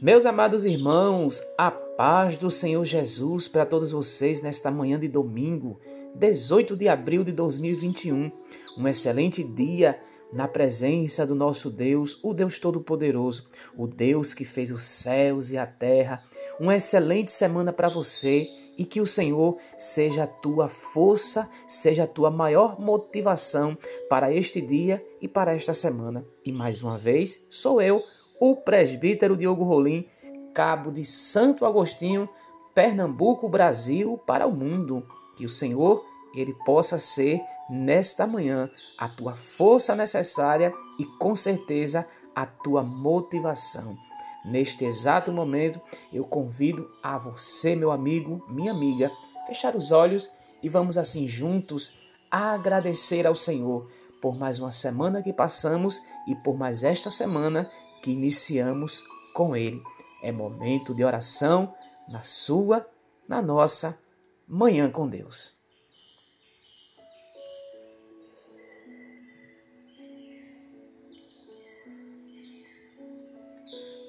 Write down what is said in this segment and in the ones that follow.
Meus amados irmãos, a paz do Senhor Jesus para todos vocês nesta manhã de domingo, 18 de abril de 2021. Um excelente dia na presença do nosso Deus, o Deus Todo-Poderoso, o Deus que fez os céus e a terra. Uma excelente semana para você e que o Senhor seja a tua força, seja a tua maior motivação para este dia e para esta semana. E mais uma vez, sou eu o presbítero Diogo Rolim, cabo de Santo Agostinho, Pernambuco, Brasil, para o mundo. Que o Senhor ele possa ser nesta manhã a tua força necessária e com certeza a tua motivação. Neste exato momento, eu convido a você, meu amigo, minha amiga, fechar os olhos e vamos assim juntos agradecer ao Senhor por mais uma semana que passamos e por mais esta semana que iniciamos com Ele. É momento de oração na sua, na nossa Manhã com Deus.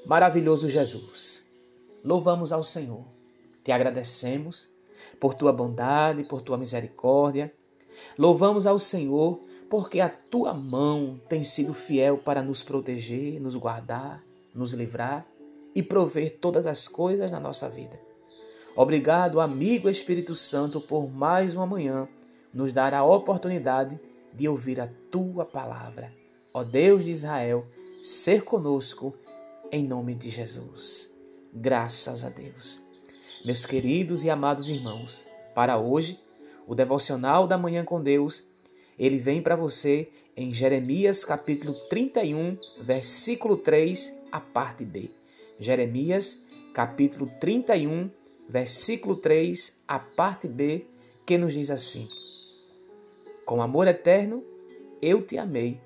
Maravilhoso Jesus, louvamos ao Senhor, te agradecemos por tua bondade, por tua misericórdia. Louvamos ao Senhor porque a tua mão tem sido fiel para nos proteger, nos guardar, nos livrar e prover todas as coisas na nossa vida. Obrigado, amigo Espírito Santo, por mais uma manhã nos dar a oportunidade de ouvir a tua palavra. Ó Deus de Israel, ser conosco em nome de Jesus. Graças a Deus. Meus queridos e amados irmãos, para hoje, o devocional da manhã com Deus ele vem para você em Jeremias capítulo 31, versículo 3, a parte B. Jeremias capítulo 31, versículo 3, a parte B, que nos diz assim: Com amor eterno eu te amei,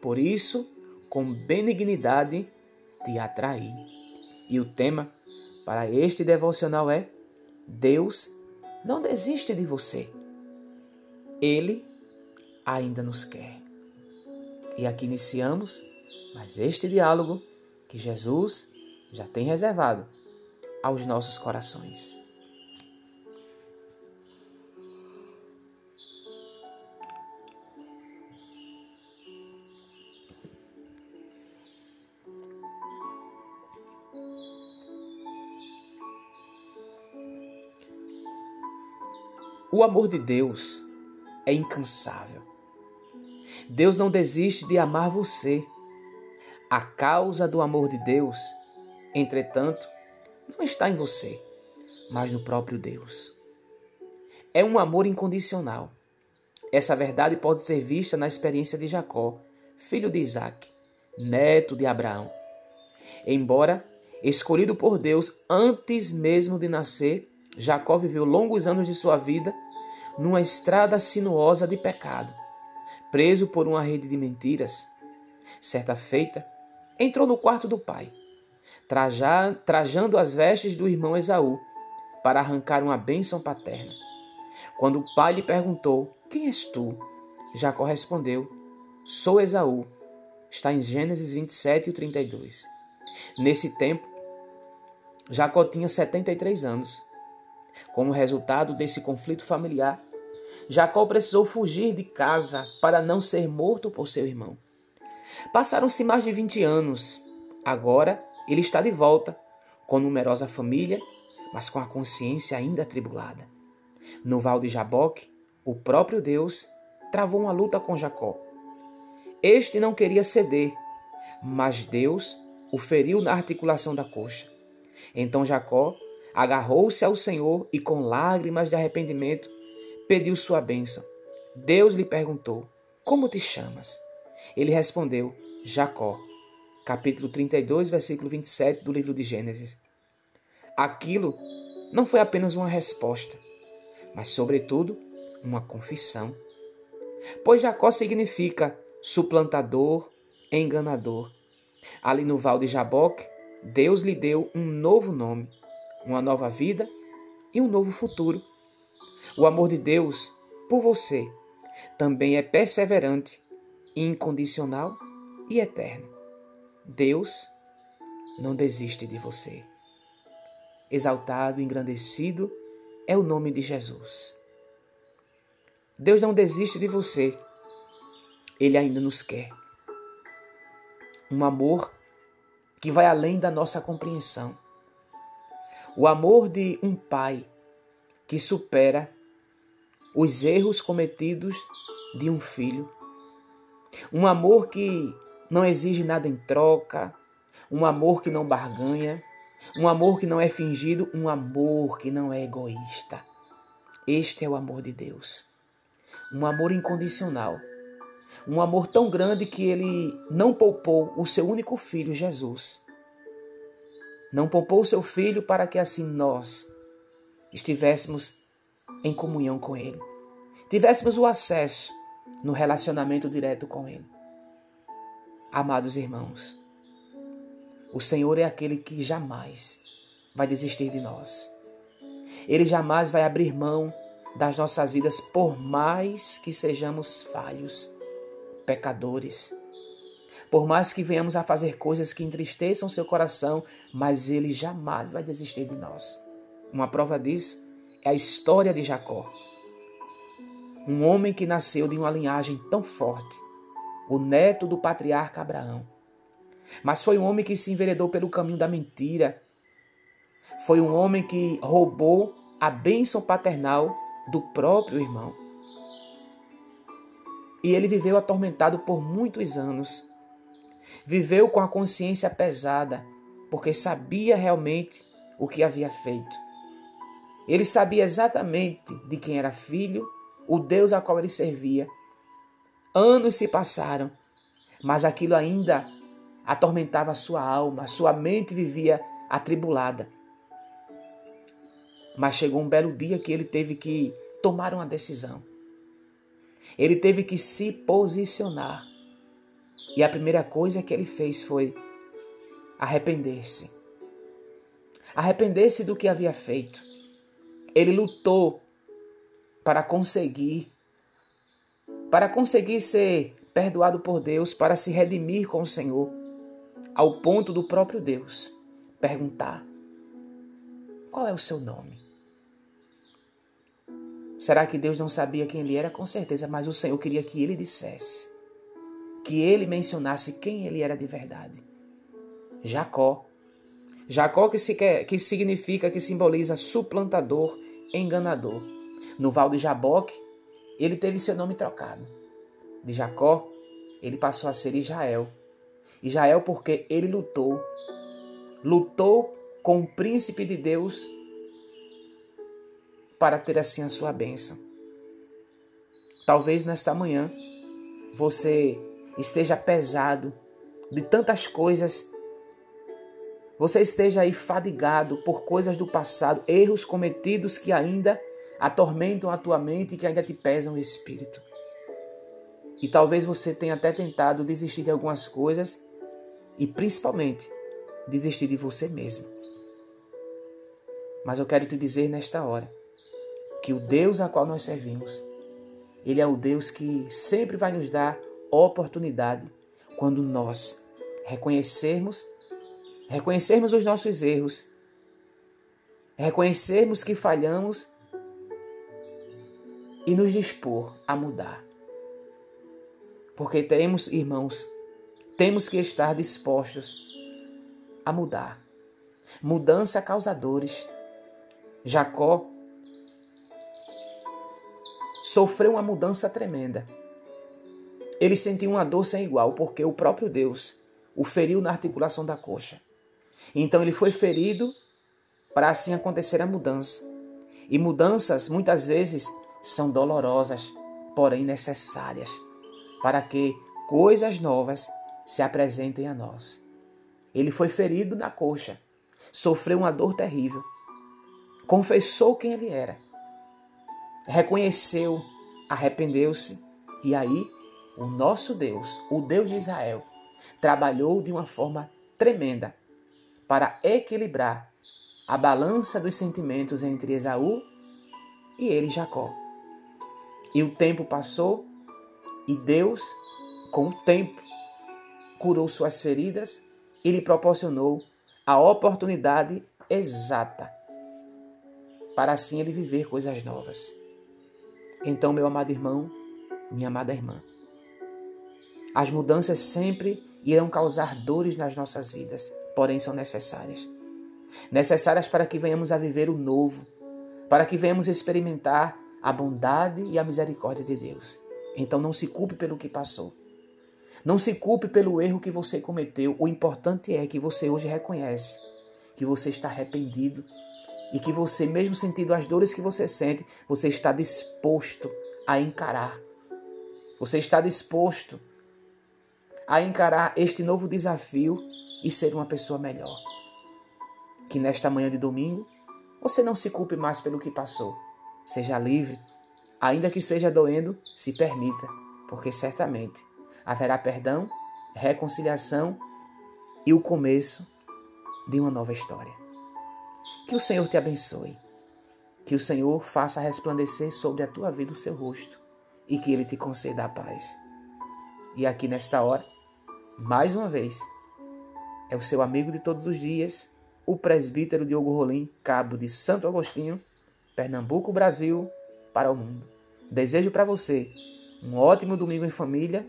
por isso com benignidade te atraí. E o tema para este devocional é: Deus não desiste de você. Ele ainda nos quer. E aqui iniciamos mais este diálogo que Jesus já tem reservado aos nossos corações. O amor de Deus é incansável. Deus não desiste de amar você. A causa do amor de Deus, entretanto, não está em você, mas no próprio Deus. É um amor incondicional. Essa verdade pode ser vista na experiência de Jacó, filho de Isaac, neto de Abraão. Embora escolhido por Deus antes mesmo de nascer, Jacó viveu longos anos de sua vida numa estrada sinuosa de pecado preso por uma rede de mentiras. Certa feita, entrou no quarto do pai, traja, trajando as vestes do irmão Esaú, para arrancar uma bênção paterna. Quando o pai lhe perguntou: Quem és tu? Jacó respondeu: Sou Esaú. Está em Gênesis 27 e 32. Nesse tempo, Jacó tinha 73 anos. Como resultado desse conflito familiar, Jacó precisou fugir de casa para não ser morto por seu irmão. Passaram-se mais de 20 anos. Agora ele está de volta, com numerosa família, mas com a consciência ainda atribulada. No val de Jaboque, o próprio Deus travou uma luta com Jacó. Este não queria ceder, mas Deus o feriu na articulação da coxa. Então Jacó agarrou-se ao Senhor e, com lágrimas de arrependimento, pediu sua bênção. Deus lhe perguntou: Como te chamas? Ele respondeu: Jacó. Capítulo 32, versículo 27 do livro de Gênesis. Aquilo não foi apenas uma resposta, mas, sobretudo, uma confissão. Pois Jacó significa suplantador, enganador. Ali no val de Jaboque, Deus lhe deu um novo nome, uma nova vida e um novo futuro. O amor de Deus por você também é perseverante, incondicional e eterno. Deus não desiste de você. Exaltado, engrandecido é o nome de Jesus. Deus não desiste de você. Ele ainda nos quer. Um amor que vai além da nossa compreensão. O amor de um pai que supera os erros cometidos de um filho. Um amor que não exige nada em troca, um amor que não barganha, um amor que não é fingido, um amor que não é egoísta. Este é o amor de Deus. Um amor incondicional. Um amor tão grande que ele não poupou o seu único filho, Jesus. Não poupou o seu filho para que assim nós estivéssemos em comunhão com ele. Tivéssemos o acesso no relacionamento direto com ele. Amados irmãos, o Senhor é aquele que jamais vai desistir de nós. Ele jamais vai abrir mão das nossas vidas, por mais que sejamos falhos, pecadores. Por mais que venhamos a fazer coisas que entristeçam seu coração, mas ele jamais vai desistir de nós. Uma prova disso é a história de Jacó. Um homem que nasceu de uma linhagem tão forte, o neto do patriarca Abraão. Mas foi um homem que se enveredou pelo caminho da mentira. Foi um homem que roubou a bênção paternal do próprio irmão. E ele viveu atormentado por muitos anos. Viveu com a consciência pesada, porque sabia realmente o que havia feito. Ele sabia exatamente de quem era filho, o Deus a qual ele servia. Anos se passaram, mas aquilo ainda atormentava sua alma, sua mente vivia atribulada. Mas chegou um belo dia que ele teve que tomar uma decisão. Ele teve que se posicionar. E a primeira coisa que ele fez foi arrepender-se. Arrepender-se do que havia feito. Ele lutou para conseguir para conseguir ser perdoado por Deus, para se redimir com o Senhor, ao ponto do próprio Deus perguntar: Qual é o seu nome? Será que Deus não sabia quem ele era? Com certeza, mas o Senhor queria que ele dissesse, que ele mencionasse quem ele era de verdade. Jacó. Jacó que, se que significa, que simboliza suplantador, enganador. No Val de Jaboque, ele teve seu nome trocado. De Jacó, ele passou a ser Israel. Israel porque ele lutou. Lutou com o príncipe de Deus para ter assim a sua bênção. Talvez nesta manhã você esteja pesado de tantas coisas, você esteja aí fadigado por coisas do passado, erros cometidos que ainda atormentam a tua mente e que ainda te pesam o espírito. E talvez você tenha até tentado desistir de algumas coisas e principalmente desistir de você mesmo. Mas eu quero te dizer nesta hora que o Deus a qual nós servimos, ele é o Deus que sempre vai nos dar oportunidade quando nós reconhecermos, reconhecermos os nossos erros, reconhecermos que falhamos e nos dispor a mudar. Porque temos, irmãos, temos que estar dispostos a mudar. Mudança causadores. Jacó sofreu uma mudança tremenda. Ele sentiu uma dor sem igual, porque o próprio Deus o feriu na articulação da coxa. Então ele foi ferido para assim acontecer a mudança. E mudanças, muitas vezes, são dolorosas, porém necessárias, para que coisas novas se apresentem a nós. Ele foi ferido na coxa, sofreu uma dor terrível, confessou quem ele era, reconheceu, arrependeu-se, e aí o nosso Deus, o Deus de Israel, trabalhou de uma forma tremenda para equilibrar a balança dos sentimentos entre Esaú e ele, Jacó. E o tempo passou e Deus, com o tempo, curou suas feridas e lhe proporcionou a oportunidade exata para assim ele viver coisas novas. Então, meu amado irmão, minha amada irmã, as mudanças sempre irão causar dores nas nossas vidas, porém são necessárias. Necessárias para que venhamos a viver o novo, para que venhamos experimentar a bondade e a misericórdia de Deus. Então não se culpe pelo que passou. Não se culpe pelo erro que você cometeu. O importante é que você hoje reconhece que você está arrependido e que você, mesmo sentindo as dores que você sente, você está disposto a encarar. Você está disposto a encarar este novo desafio e ser uma pessoa melhor. Que nesta manhã de domingo você não se culpe mais pelo que passou. Seja livre, ainda que esteja doendo, se permita, porque certamente haverá perdão, reconciliação e o começo de uma nova história. Que o Senhor te abençoe. Que o Senhor faça resplandecer sobre a tua vida o seu rosto e que ele te conceda a paz. E aqui nesta hora, mais uma vez, é o seu amigo de todos os dias, o presbítero Diogo Rolim, cabo de Santo Agostinho, Pernambuco, Brasil, para o mundo. Desejo para você um ótimo domingo em família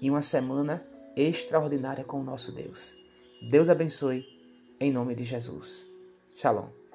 e uma semana extraordinária com o nosso Deus. Deus abençoe, em nome de Jesus. Shalom.